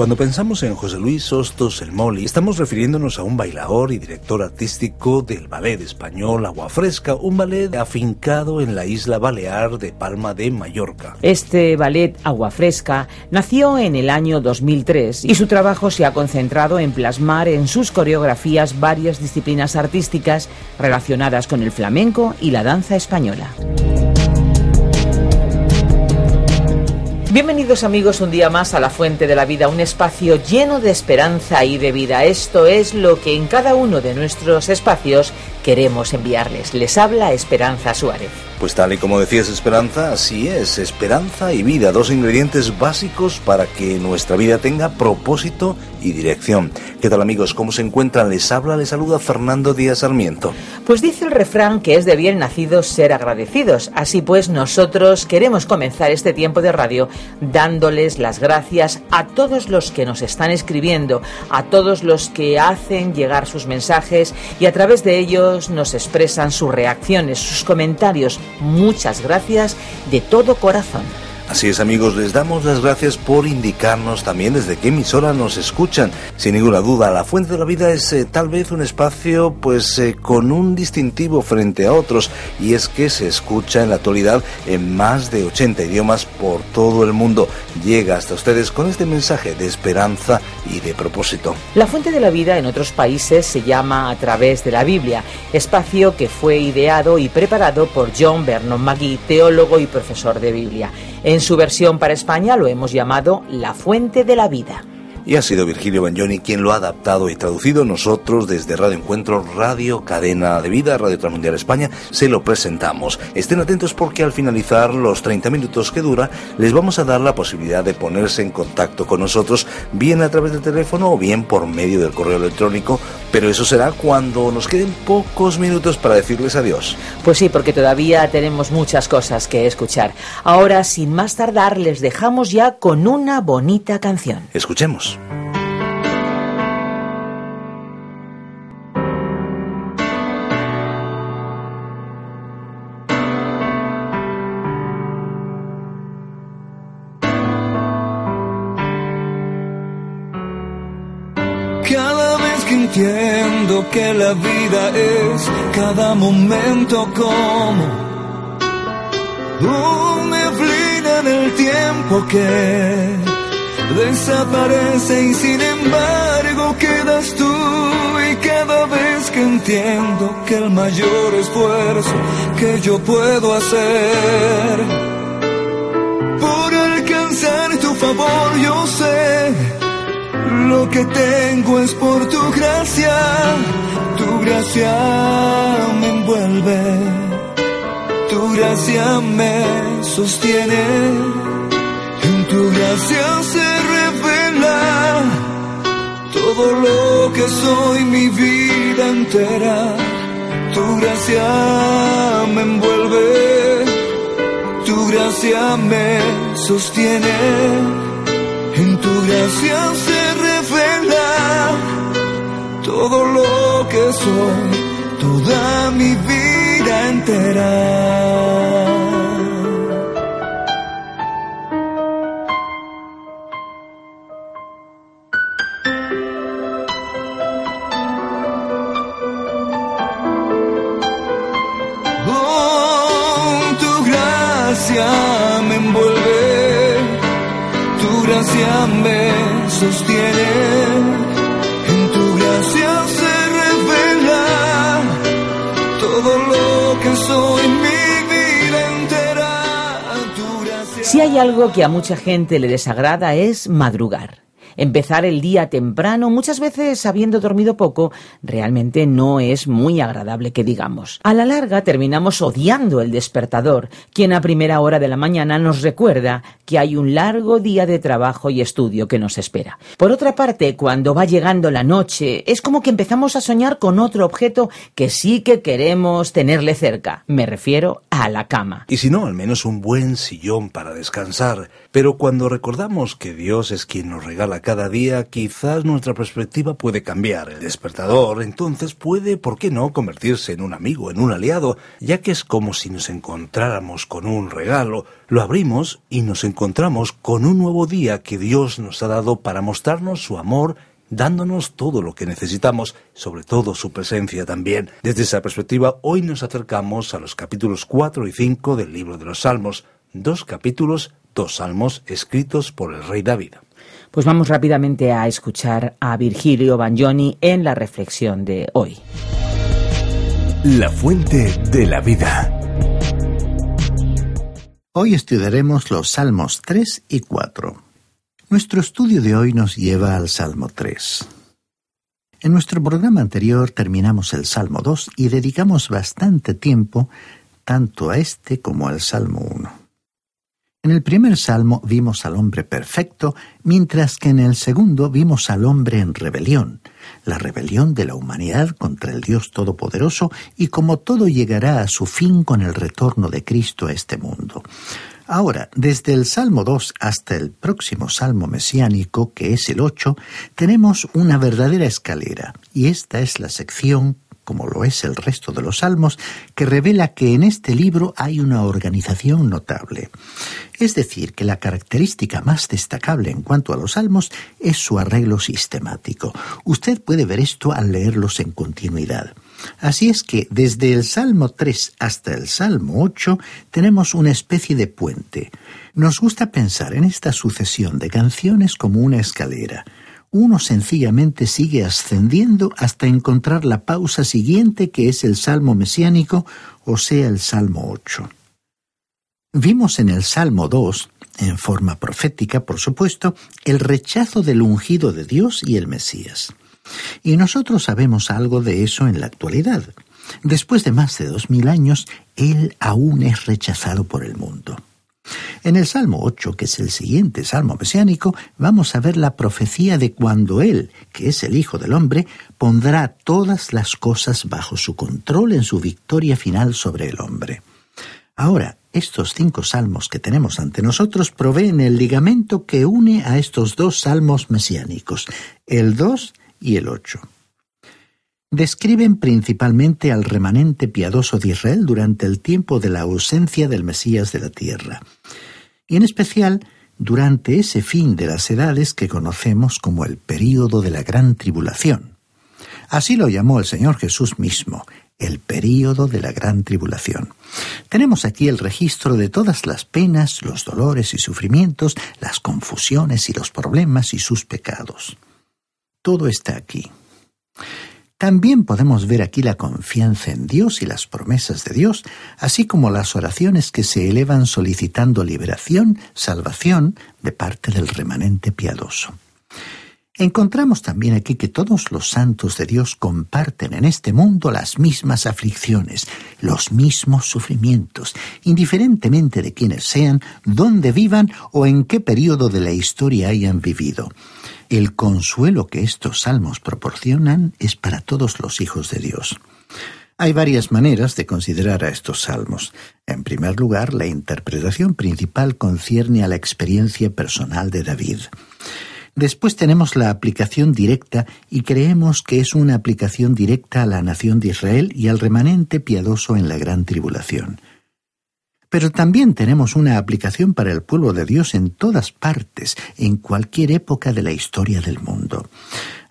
Cuando pensamos en José Luis Hostos el Moli, estamos refiriéndonos a un bailador y director artístico del ballet español Agua Fresca, un ballet afincado en la isla balear de Palma de Mallorca. Este ballet Agua Fresca nació en el año 2003 y su trabajo se ha concentrado en plasmar en sus coreografías varias disciplinas artísticas relacionadas con el flamenco y la danza española. Bienvenidos amigos un día más a La Fuente de la Vida, un espacio lleno de esperanza y de vida. Esto es lo que en cada uno de nuestros espacios queremos enviarles. Les habla Esperanza Suárez. Pues tal y como decías Esperanza, así es, esperanza y vida, dos ingredientes básicos para que nuestra vida tenga propósito y dirección. ¿Qué tal amigos? ¿Cómo se encuentran? Les habla, les saluda Fernando Díaz Sarmiento. Pues dice el refrán que es de bien nacidos ser agradecidos. Así pues nosotros queremos comenzar este tiempo de radio dándoles las gracias a todos los que nos están escribiendo, a todos los que hacen llegar sus mensajes y a través de ellos nos expresan sus reacciones, sus comentarios muchas gracias de todo corazón. Así es amigos, les damos las gracias por indicarnos también desde qué emisora nos escuchan. Sin ninguna duda, la Fuente de la Vida es eh, tal vez un espacio pues eh, con un distintivo frente a otros y es que se escucha en la actualidad en más de 80 idiomas por todo el mundo. Llega hasta ustedes con este mensaje de esperanza y de propósito. La Fuente de la Vida en otros países se llama A través de la Biblia, espacio que fue ideado y preparado por John Vernon McGee, teólogo y profesor de Biblia. En su versión para España lo hemos llamado La Fuente de la Vida. Y ha sido Virgilio Bagnoni quien lo ha adaptado y traducido. Nosotros desde Radio Encuentro, Radio Cadena de Vida, Radio Transmundial España, se lo presentamos. Estén atentos porque al finalizar los 30 minutos que dura, les vamos a dar la posibilidad de ponerse en contacto con nosotros, bien a través del teléfono o bien por medio del correo electrónico. Pero eso será cuando nos queden pocos minutos para decirles adiós. Pues sí, porque todavía tenemos muchas cosas que escuchar. Ahora, sin más tardar, les dejamos ya con una bonita canción. Escuchemos. Que la vida es cada momento como un neblina en el tiempo que desaparece y sin embargo quedas tú y cada vez que entiendo que el mayor esfuerzo que yo puedo hacer por alcanzar tu favor yo sé lo que tengo es por tu gracia, tu gracia me envuelve, tu gracia me sostiene, en tu gracia se revela todo lo que soy mi vida entera, tu gracia me envuelve, tu gracia me sostiene, en tu gracia se todo lo que soy, toda mi vida entera. Oh, tu gracia me envuelve, tu gracia me sostiene, Si hay algo que a mucha gente le desagrada es madrugar. Empezar el día temprano, muchas veces habiendo dormido poco, realmente no es muy agradable que digamos. A la larga terminamos odiando el despertador, quien a primera hora de la mañana nos recuerda que hay un largo día de trabajo y estudio que nos espera. Por otra parte, cuando va llegando la noche, es como que empezamos a soñar con otro objeto que sí que queremos tenerle cerca. Me refiero a la cama. Y si no, al menos un buen sillón para descansar. Pero cuando recordamos que Dios es quien nos regala cada día, quizás nuestra perspectiva puede cambiar. El despertador entonces puede, ¿por qué no?, convertirse en un amigo, en un aliado, ya que es como si nos encontráramos con un regalo, lo abrimos y nos encontramos con un nuevo día que Dios nos ha dado para mostrarnos su amor dándonos todo lo que necesitamos, sobre todo su presencia también. Desde esa perspectiva, hoy nos acercamos a los capítulos 4 y 5 del libro de los Salmos, dos capítulos, dos salmos escritos por el rey David. Pues vamos rápidamente a escuchar a Virgilio Bagnoni en la reflexión de hoy. La fuente de la vida. Hoy estudiaremos los Salmos 3 y 4. Nuestro estudio de hoy nos lleva al Salmo 3. En nuestro programa anterior terminamos el Salmo 2 y dedicamos bastante tiempo tanto a este como al Salmo 1. En el primer salmo vimos al hombre perfecto, mientras que en el segundo vimos al hombre en rebelión, la rebelión de la humanidad contra el Dios Todopoderoso y como todo llegará a su fin con el retorno de Cristo a este mundo. Ahora, desde el Salmo 2 hasta el próximo Salmo mesiánico, que es el 8, tenemos una verdadera escalera, y esta es la sección como lo es el resto de los salmos, que revela que en este libro hay una organización notable. Es decir, que la característica más destacable en cuanto a los salmos es su arreglo sistemático. Usted puede ver esto al leerlos en continuidad. Así es que desde el Salmo 3 hasta el Salmo 8 tenemos una especie de puente. Nos gusta pensar en esta sucesión de canciones como una escalera. Uno sencillamente sigue ascendiendo hasta encontrar la pausa siguiente que es el Salmo mesiánico, o sea, el Salmo 8. Vimos en el Salmo 2, en forma profética, por supuesto, el rechazo del ungido de Dios y el Mesías. Y nosotros sabemos algo de eso en la actualidad. Después de más de dos mil años, Él aún es rechazado por el mundo. En el Salmo 8, que es el siguiente salmo mesiánico, vamos a ver la profecía de cuando Él, que es el Hijo del Hombre, pondrá todas las cosas bajo su control en su victoria final sobre el hombre. Ahora, estos cinco salmos que tenemos ante nosotros proveen el ligamento que une a estos dos salmos mesiánicos, el 2 y el 8. Describen principalmente al remanente piadoso de Israel durante el tiempo de la ausencia del Mesías de la tierra, y en especial durante ese fin de las edades que conocemos como el período de la gran tribulación. Así lo llamó el Señor Jesús mismo, el período de la gran tribulación. Tenemos aquí el registro de todas las penas, los dolores y sufrimientos, las confusiones y los problemas y sus pecados. Todo está aquí. También podemos ver aquí la confianza en Dios y las promesas de Dios, así como las oraciones que se elevan solicitando liberación, salvación de parte del remanente piadoso. Encontramos también aquí que todos los santos de Dios comparten en este mundo las mismas aflicciones, los mismos sufrimientos, indiferentemente de quiénes sean, dónde vivan o en qué periodo de la historia hayan vivido. El consuelo que estos salmos proporcionan es para todos los hijos de Dios. Hay varias maneras de considerar a estos salmos. En primer lugar, la interpretación principal concierne a la experiencia personal de David. Después tenemos la aplicación directa y creemos que es una aplicación directa a la nación de Israel y al remanente piadoso en la gran tribulación. Pero también tenemos una aplicación para el pueblo de Dios en todas partes, en cualquier época de la historia del mundo.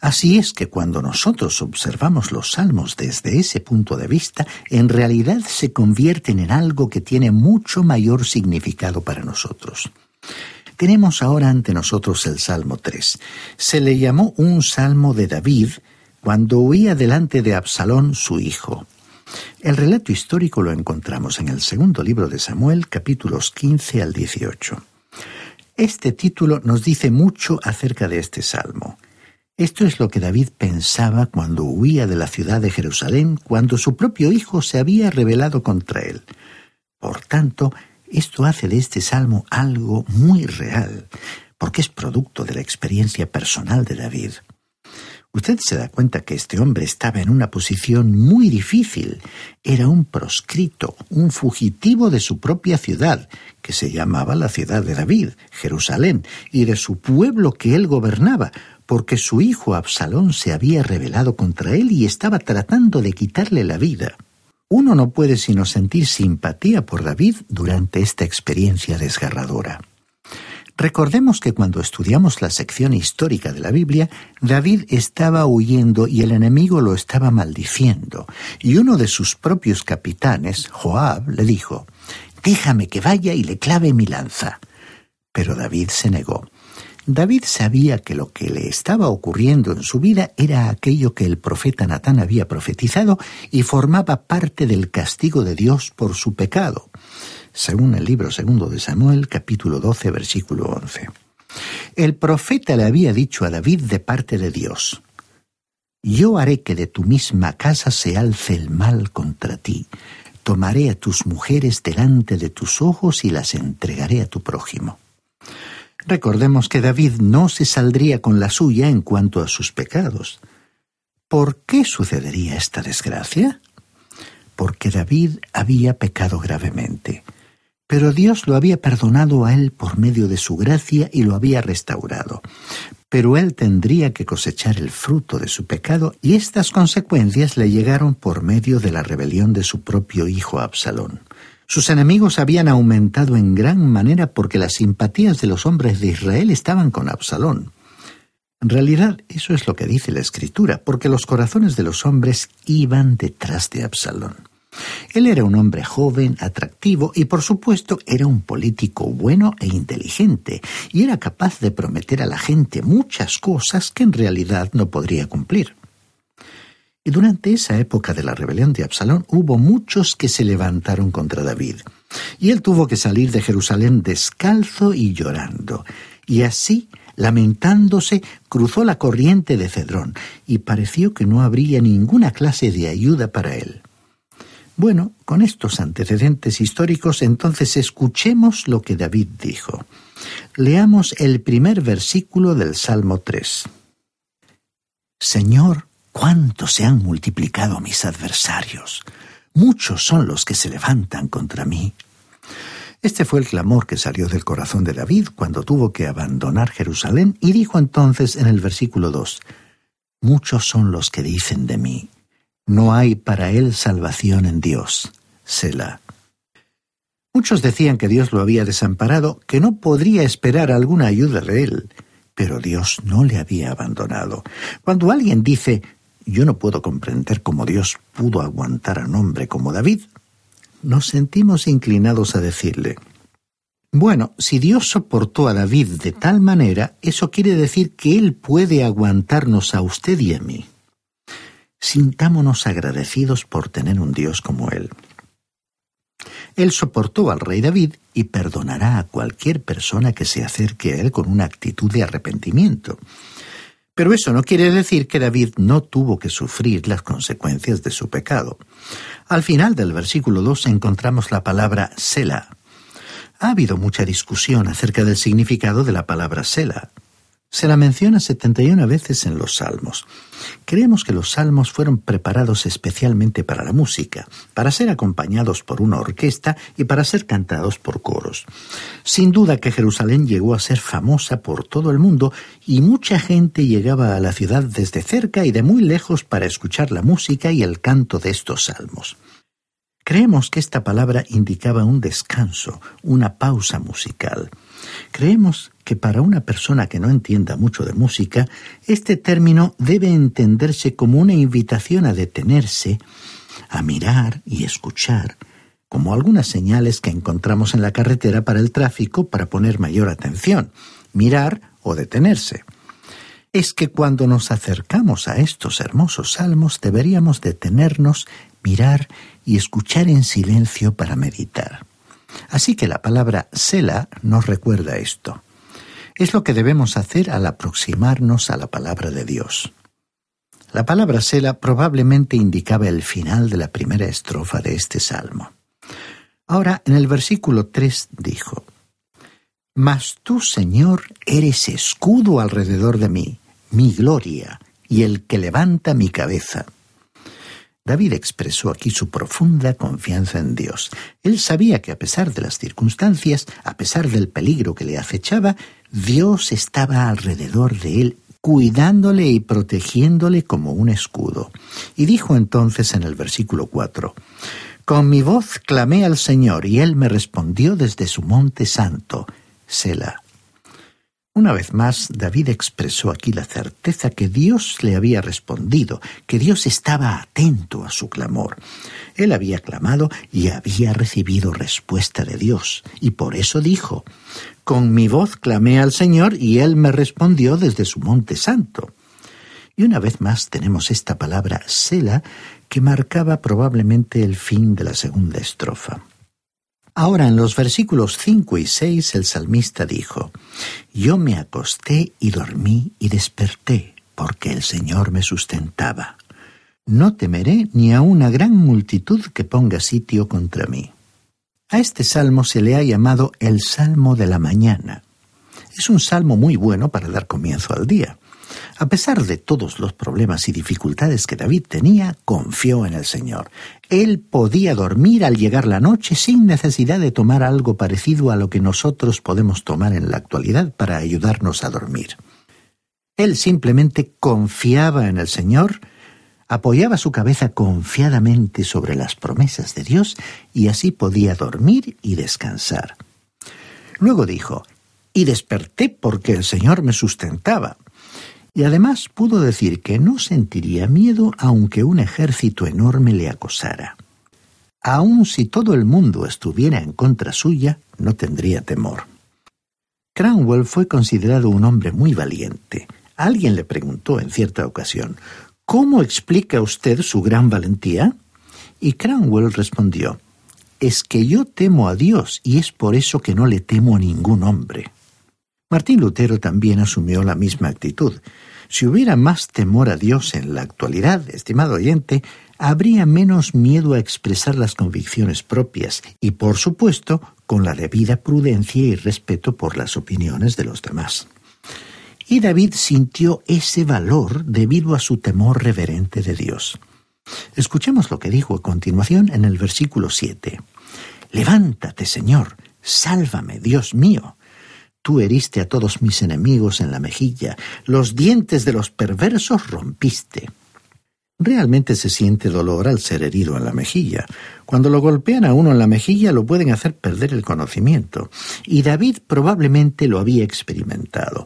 Así es que cuando nosotros observamos los salmos desde ese punto de vista, en realidad se convierten en algo que tiene mucho mayor significado para nosotros. Tenemos ahora ante nosotros el Salmo 3. Se le llamó un Salmo de David cuando huía delante de Absalón su hijo. El relato histórico lo encontramos en el segundo libro de Samuel, capítulos 15 al 18. Este título nos dice mucho acerca de este salmo. Esto es lo que David pensaba cuando huía de la ciudad de Jerusalén, cuando su propio hijo se había rebelado contra él. Por tanto, esto hace de este salmo algo muy real, porque es producto de la experiencia personal de David. Usted se da cuenta que este hombre estaba en una posición muy difícil. Era un proscrito, un fugitivo de su propia ciudad, que se llamaba la ciudad de David, Jerusalén, y de su pueblo que él gobernaba, porque su hijo Absalón se había rebelado contra él y estaba tratando de quitarle la vida. Uno no puede sino sentir simpatía por David durante esta experiencia desgarradora. Recordemos que cuando estudiamos la sección histórica de la Biblia, David estaba huyendo y el enemigo lo estaba maldiciendo, y uno de sus propios capitanes, Joab, le dijo, Déjame que vaya y le clave mi lanza. Pero David se negó. David sabía que lo que le estaba ocurriendo en su vida era aquello que el profeta Natán había profetizado y formaba parte del castigo de Dios por su pecado, según el libro segundo de Samuel, capítulo 12, versículo 11. El profeta le había dicho a David de parte de Dios, Yo haré que de tu misma casa se alce el mal contra ti, tomaré a tus mujeres delante de tus ojos y las entregaré a tu prójimo. Recordemos que David no se saldría con la suya en cuanto a sus pecados. ¿Por qué sucedería esta desgracia? Porque David había pecado gravemente. Pero Dios lo había perdonado a él por medio de su gracia y lo había restaurado. Pero él tendría que cosechar el fruto de su pecado y estas consecuencias le llegaron por medio de la rebelión de su propio hijo Absalón. Sus enemigos habían aumentado en gran manera porque las simpatías de los hombres de Israel estaban con Absalón. En realidad, eso es lo que dice la Escritura, porque los corazones de los hombres iban detrás de Absalón. Él era un hombre joven, atractivo y por supuesto era un político bueno e inteligente, y era capaz de prometer a la gente muchas cosas que en realidad no podría cumplir. Y durante esa época de la rebelión de Absalón hubo muchos que se levantaron contra David. Y él tuvo que salir de Jerusalén descalzo y llorando. Y así, lamentándose, cruzó la corriente de Cedrón, y pareció que no habría ninguna clase de ayuda para él. Bueno, con estos antecedentes históricos, entonces escuchemos lo que David dijo. Leamos el primer versículo del Salmo 3. Señor, cuánto se han multiplicado mis adversarios. Muchos son los que se levantan contra mí. Este fue el clamor que salió del corazón de David cuando tuvo que abandonar Jerusalén y dijo entonces en el versículo 2, Muchos son los que dicen de mí, no hay para él salvación en Dios. Selah. Muchos decían que Dios lo había desamparado, que no podría esperar alguna ayuda de él, pero Dios no le había abandonado. Cuando alguien dice, yo no puedo comprender cómo Dios pudo aguantar a un hombre como David. Nos sentimos inclinados a decirle, bueno, si Dios soportó a David de tal manera, eso quiere decir que Él puede aguantarnos a usted y a mí. Sintámonos agradecidos por tener un Dios como Él. Él soportó al rey David y perdonará a cualquier persona que se acerque a Él con una actitud de arrepentimiento. Pero eso no quiere decir que David no tuvo que sufrir las consecuencias de su pecado. Al final del versículo 2 encontramos la palabra Sela. Ha habido mucha discusión acerca del significado de la palabra Sela. Se la menciona 71 veces en los salmos. Creemos que los salmos fueron preparados especialmente para la música, para ser acompañados por una orquesta y para ser cantados por coros. Sin duda que Jerusalén llegó a ser famosa por todo el mundo y mucha gente llegaba a la ciudad desde cerca y de muy lejos para escuchar la música y el canto de estos salmos. Creemos que esta palabra indicaba un descanso, una pausa musical. Creemos que para una persona que no entienda mucho de música, este término debe entenderse como una invitación a detenerse, a mirar y escuchar, como algunas señales que encontramos en la carretera para el tráfico para poner mayor atención, mirar o detenerse. Es que cuando nos acercamos a estos hermosos salmos deberíamos detenernos, mirar y escuchar en silencio para meditar. Así que la palabra Sela nos recuerda esto. Es lo que debemos hacer al aproximarnos a la palabra de Dios. La palabra Sela probablemente indicaba el final de la primera estrofa de este salmo. Ahora, en el versículo 3 dijo, Mas tú, Señor, eres escudo alrededor de mí, mi gloria, y el que levanta mi cabeza. David expresó aquí su profunda confianza en Dios. Él sabía que a pesar de las circunstancias, a pesar del peligro que le acechaba, Dios estaba alrededor de él cuidándole y protegiéndole como un escudo. Y dijo entonces en el versículo 4, Con mi voz clamé al Señor y él me respondió desde su monte santo, Sela. Una vez más, David expresó aquí la certeza que Dios le había respondido, que Dios estaba atento a su clamor. Él había clamado y había recibido respuesta de Dios, y por eso dijo, Con mi voz clamé al Señor y Él me respondió desde su monte santo. Y una vez más tenemos esta palabra Sela que marcaba probablemente el fin de la segunda estrofa. Ahora en los versículos 5 y 6 el salmista dijo, Yo me acosté y dormí y desperté, porque el Señor me sustentaba. No temeré ni a una gran multitud que ponga sitio contra mí. A este salmo se le ha llamado el Salmo de la Mañana. Es un salmo muy bueno para dar comienzo al día. A pesar de todos los problemas y dificultades que David tenía, confió en el Señor. Él podía dormir al llegar la noche sin necesidad de tomar algo parecido a lo que nosotros podemos tomar en la actualidad para ayudarnos a dormir. Él simplemente confiaba en el Señor, apoyaba su cabeza confiadamente sobre las promesas de Dios y así podía dormir y descansar. Luego dijo, y desperté porque el Señor me sustentaba y además pudo decir que no sentiría miedo aunque un ejército enorme le acosara. Aun si todo el mundo estuviera en contra suya, no tendría temor. Cranwell fue considerado un hombre muy valiente. Alguien le preguntó en cierta ocasión, ¿Cómo explica usted su gran valentía? Y Cranwell respondió, Es que yo temo a Dios y es por eso que no le temo a ningún hombre. Martín Lutero también asumió la misma actitud. Si hubiera más temor a Dios en la actualidad, estimado oyente, habría menos miedo a expresar las convicciones propias y, por supuesto, con la debida prudencia y respeto por las opiniones de los demás. Y David sintió ese valor debido a su temor reverente de Dios. Escuchemos lo que dijo a continuación en el versículo 7. Levántate, Señor, sálvame, Dios mío. Tú heriste a todos mis enemigos en la mejilla, los dientes de los perversos rompiste. Realmente se siente dolor al ser herido en la mejilla. Cuando lo golpean a uno en la mejilla lo pueden hacer perder el conocimiento. Y David probablemente lo había experimentado.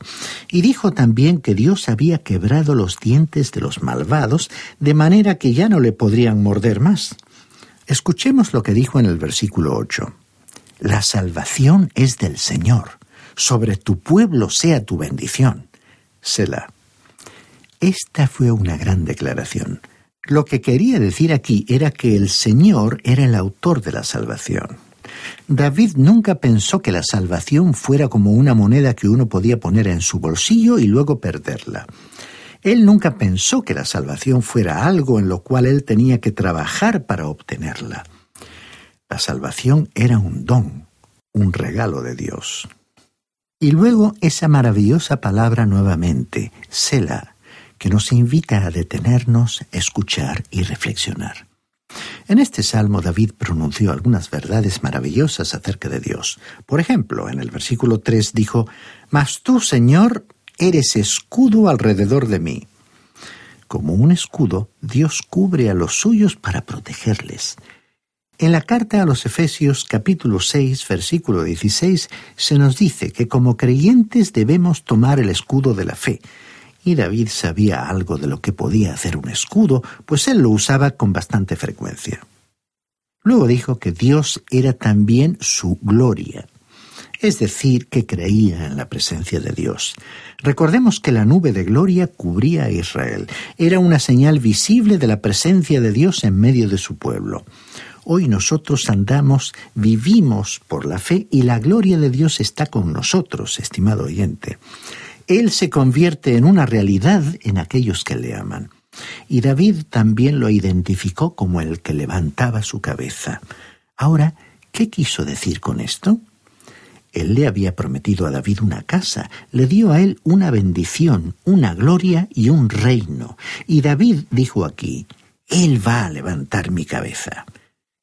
Y dijo también que Dios había quebrado los dientes de los malvados de manera que ya no le podrían morder más. Escuchemos lo que dijo en el versículo 8. La salvación es del Señor sobre tu pueblo sea tu bendición. Selah. Esta fue una gran declaración. Lo que quería decir aquí era que el Señor era el autor de la salvación. David nunca pensó que la salvación fuera como una moneda que uno podía poner en su bolsillo y luego perderla. Él nunca pensó que la salvación fuera algo en lo cual él tenía que trabajar para obtenerla. La salvación era un don, un regalo de Dios. Y luego esa maravillosa palabra nuevamente, Sela, que nos invita a detenernos, escuchar y reflexionar. En este salmo David pronunció algunas verdades maravillosas acerca de Dios. Por ejemplo, en el versículo 3 dijo, Mas tú, Señor, eres escudo alrededor de mí. Como un escudo, Dios cubre a los suyos para protegerles. En la carta a los Efesios capítulo 6 versículo 16 se nos dice que como creyentes debemos tomar el escudo de la fe. Y David sabía algo de lo que podía hacer un escudo, pues él lo usaba con bastante frecuencia. Luego dijo que Dios era también su gloria. es decir, que creía en la presencia de Dios. Recordemos que la nube de gloria cubría a Israel. Era una señal visible de la presencia de Dios en medio de su pueblo. Hoy nosotros andamos, vivimos por la fe y la gloria de Dios está con nosotros, estimado oyente. Él se convierte en una realidad en aquellos que le aman. Y David también lo identificó como el que levantaba su cabeza. Ahora, ¿qué quiso decir con esto? Él le había prometido a David una casa, le dio a él una bendición, una gloria y un reino. Y David dijo aquí, Él va a levantar mi cabeza.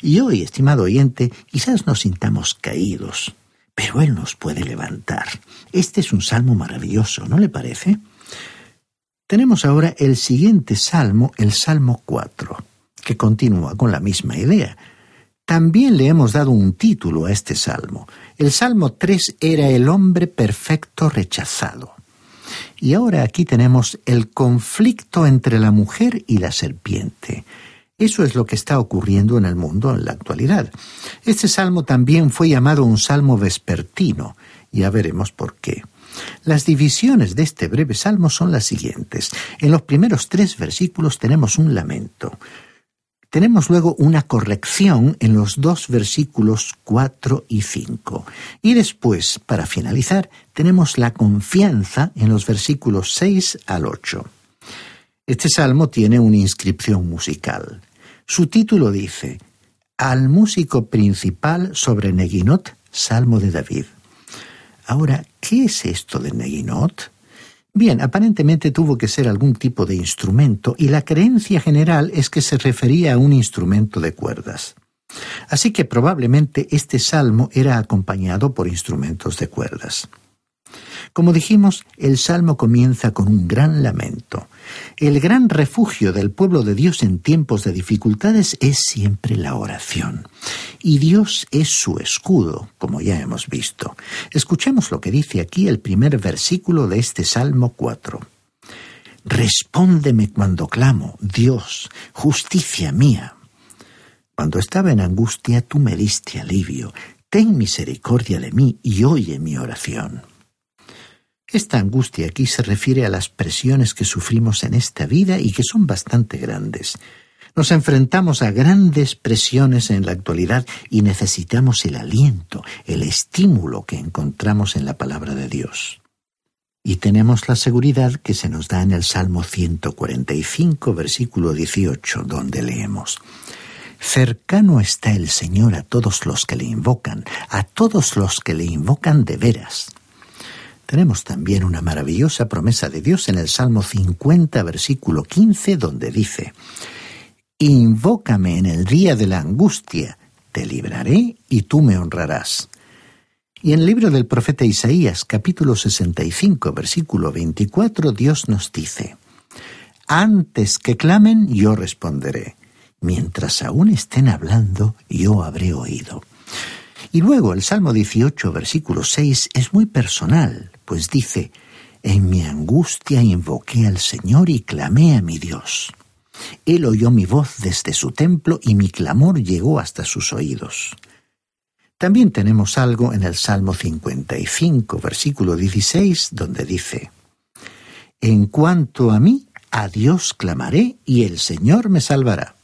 Y hoy, estimado oyente, quizás nos sintamos caídos, pero Él nos puede levantar. Este es un salmo maravilloso, ¿no le parece? Tenemos ahora el siguiente salmo, el Salmo 4, que continúa con la misma idea. También le hemos dado un título a este salmo. El Salmo 3 era el hombre perfecto rechazado. Y ahora aquí tenemos el conflicto entre la mujer y la serpiente. Eso es lo que está ocurriendo en el mundo en la actualidad. Este salmo también fue llamado un salmo vespertino. Ya veremos por qué. Las divisiones de este breve salmo son las siguientes. En los primeros tres versículos tenemos un lamento. Tenemos luego una corrección en los dos versículos 4 y 5. Y después, para finalizar, tenemos la confianza en los versículos 6 al 8. Este salmo tiene una inscripción musical. Su título dice, Al músico principal sobre Neguinot, Salmo de David. Ahora, ¿qué es esto de Neguinot? Bien, aparentemente tuvo que ser algún tipo de instrumento y la creencia general es que se refería a un instrumento de cuerdas. Así que probablemente este salmo era acompañado por instrumentos de cuerdas. Como dijimos, el salmo comienza con un gran lamento. El gran refugio del pueblo de Dios en tiempos de dificultades es siempre la oración. Y Dios es su escudo, como ya hemos visto. Escuchemos lo que dice aquí el primer versículo de este Salmo 4. Respóndeme cuando clamo, Dios, justicia mía. Cuando estaba en angustia, tú me diste alivio. Ten misericordia de mí y oye mi oración. Esta angustia aquí se refiere a las presiones que sufrimos en esta vida y que son bastante grandes. Nos enfrentamos a grandes presiones en la actualidad y necesitamos el aliento, el estímulo que encontramos en la palabra de Dios. Y tenemos la seguridad que se nos da en el Salmo 145, versículo 18, donde leemos, Cercano está el Señor a todos los que le invocan, a todos los que le invocan de veras. Tenemos también una maravillosa promesa de Dios en el Salmo 50, versículo 15, donde dice, Invócame en el día de la angustia, te libraré y tú me honrarás. Y en el libro del profeta Isaías, capítulo 65, versículo 24, Dios nos dice, Antes que clamen, yo responderé. Mientras aún estén hablando, yo habré oído. Y luego el Salmo 18, versículo 6 es muy personal, pues dice, En mi angustia invoqué al Señor y clamé a mi Dios. Él oyó mi voz desde su templo y mi clamor llegó hasta sus oídos. También tenemos algo en el Salmo 55, versículo 16, donde dice, En cuanto a mí, a Dios clamaré y el Señor me salvará.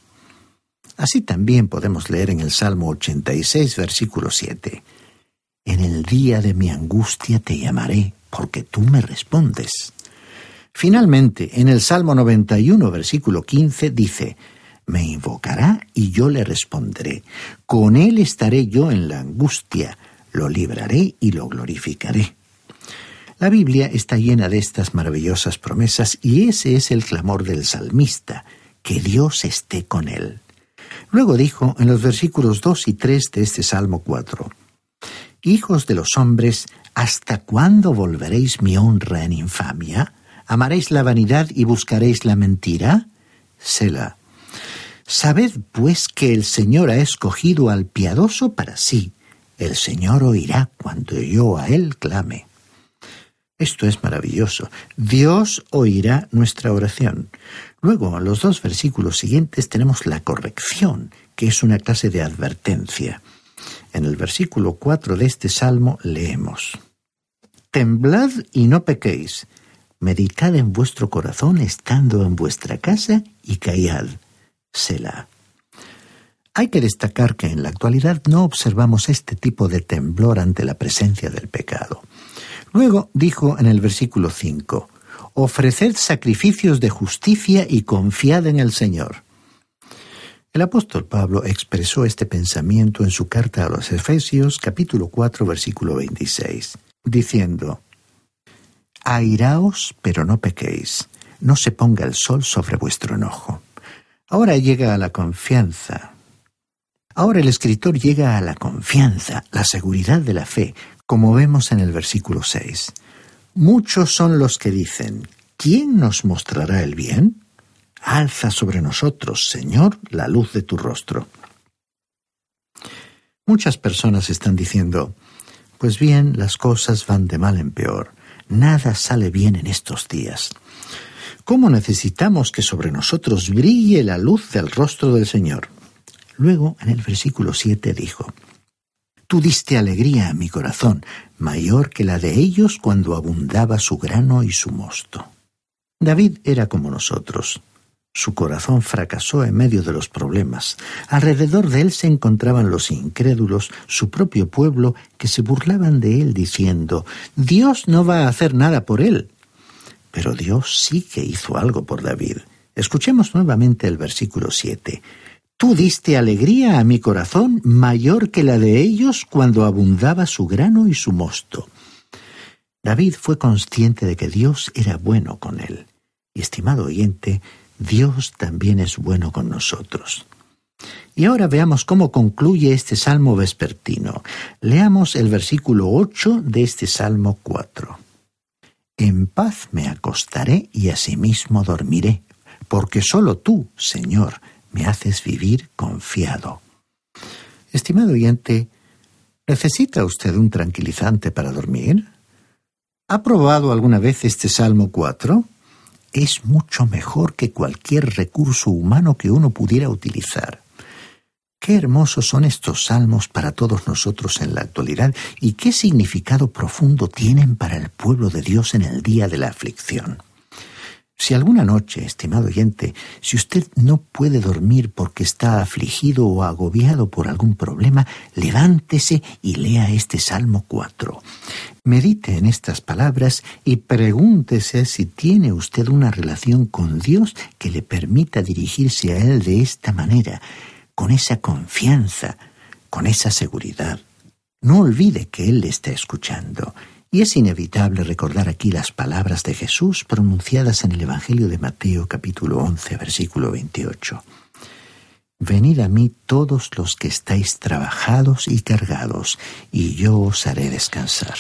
Así también podemos leer en el Salmo 86, versículo 7, En el día de mi angustia te llamaré porque tú me respondes. Finalmente, en el Salmo 91, versículo 15, dice, Me invocará y yo le responderé. Con él estaré yo en la angustia, lo libraré y lo glorificaré. La Biblia está llena de estas maravillosas promesas y ese es el clamor del salmista, que Dios esté con él. Luego dijo en los versículos 2 y 3 de este Salmo 4, Hijos de los hombres, ¿Hasta cuándo volveréis mi honra en infamia? ¿Amaréis la vanidad y buscaréis la mentira? Sela. Sabed, pues, que el Señor ha escogido al piadoso para sí. El Señor oirá cuando yo a Él clame. Esto es maravilloso. Dios oirá nuestra oración. Luego, en los dos versículos siguientes tenemos la corrección, que es una clase de advertencia. En el versículo 4 de este salmo leemos, Temblad y no pequéis, meditad en vuestro corazón estando en vuestra casa y callad. Selah. Hay que destacar que en la actualidad no observamos este tipo de temblor ante la presencia del pecado. Luego dijo en el versículo 5, Ofreced sacrificios de justicia y confiad en el Señor. El apóstol Pablo expresó este pensamiento en su carta a los Efesios capítulo 4 versículo 26, diciendo, Airaos, pero no pequéis, no se ponga el sol sobre vuestro enojo. Ahora llega a la confianza, Ahora el escritor llega a la confianza, la seguridad de la fe, como vemos en el versículo 6. Muchos son los que dicen, ¿quién nos mostrará el bien? Alza sobre nosotros, Señor, la luz de tu rostro. Muchas personas están diciendo, pues bien, las cosas van de mal en peor, nada sale bien en estos días. ¿Cómo necesitamos que sobre nosotros brille la luz del rostro del Señor? Luego, en el versículo 7 dijo, Tú diste alegría a mi corazón, mayor que la de ellos cuando abundaba su grano y su mosto. David era como nosotros. Su corazón fracasó en medio de los problemas. Alrededor de él se encontraban los incrédulos, su propio pueblo, que se burlaban de él diciendo, Dios no va a hacer nada por él. Pero Dios sí que hizo algo por David. Escuchemos nuevamente el versículo 7. Tú diste alegría a mi corazón mayor que la de ellos cuando abundaba su grano y su mosto. David fue consciente de que Dios era bueno con él. Y estimado oyente, Dios también es bueno con nosotros. Y ahora veamos cómo concluye este salmo vespertino. Leamos el versículo 8 de este salmo 4. En paz me acostaré y asimismo dormiré, porque solo tú, Señor, me haces vivir confiado. Estimado oyente, ¿necesita usted un tranquilizante para dormir? ¿Ha probado alguna vez este Salmo 4? Es mucho mejor que cualquier recurso humano que uno pudiera utilizar. Qué hermosos son estos salmos para todos nosotros en la actualidad y qué significado profundo tienen para el pueblo de Dios en el día de la aflicción. Si alguna noche, estimado oyente, si usted no puede dormir porque está afligido o agobiado por algún problema, levántese y lea este Salmo 4. Medite en estas palabras y pregúntese si tiene usted una relación con Dios que le permita dirigirse a Él de esta manera, con esa confianza, con esa seguridad. No olvide que Él le está escuchando y es inevitable recordar aquí las palabras de Jesús pronunciadas en el Evangelio de Mateo capítulo 11 versículo 28. Venid a mí todos los que estáis trabajados y cargados, y yo os haré descansar.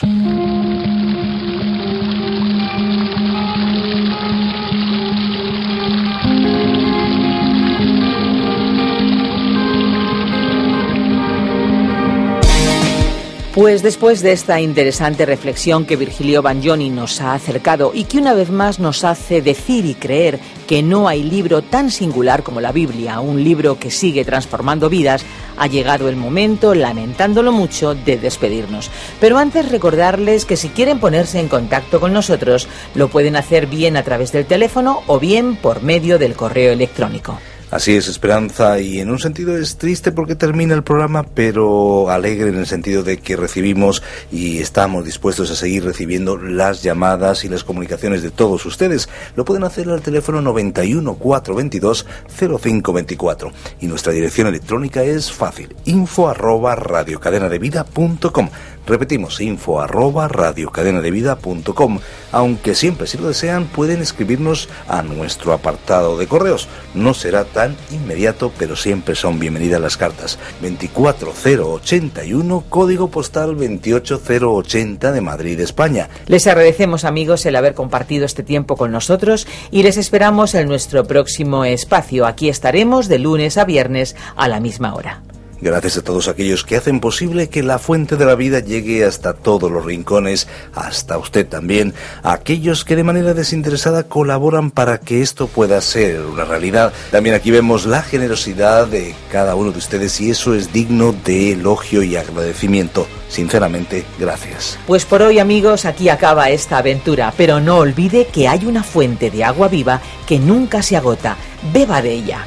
Pues después de esta interesante reflexión que Virgilio Bagnoni nos ha acercado y que una vez más nos hace decir y creer que no hay libro tan singular como la Biblia, un libro que sigue transformando vidas, ha llegado el momento, lamentándolo mucho, de despedirnos. Pero antes recordarles que si quieren ponerse en contacto con nosotros, lo pueden hacer bien a través del teléfono o bien por medio del correo electrónico. Así es, Esperanza, y en un sentido es triste porque termina el programa, pero alegre en el sentido de que recibimos y estamos dispuestos a seguir recibiendo las llamadas y las comunicaciones de todos ustedes. Lo pueden hacer al teléfono 91 422 0524 y nuestra dirección electrónica es fácil, info arroba radiocadenadevida.com. Repetimos, info arroba radiocadenadevida.com, aunque siempre si lo desean pueden escribirnos a nuestro apartado de correos. No será tan inmediato, pero siempre son bienvenidas las cartas. 24081, código postal 28080 de Madrid, España. Les agradecemos amigos el haber compartido este tiempo con nosotros y les esperamos en nuestro próximo espacio. Aquí estaremos de lunes a viernes a la misma hora. Gracias a todos aquellos que hacen posible que la fuente de la vida llegue hasta todos los rincones, hasta usted también, aquellos que de manera desinteresada colaboran para que esto pueda ser una realidad. También aquí vemos la generosidad de cada uno de ustedes y eso es digno de elogio y agradecimiento. Sinceramente, gracias. Pues por hoy amigos, aquí acaba esta aventura, pero no olvide que hay una fuente de agua viva que nunca se agota. Beba de ella.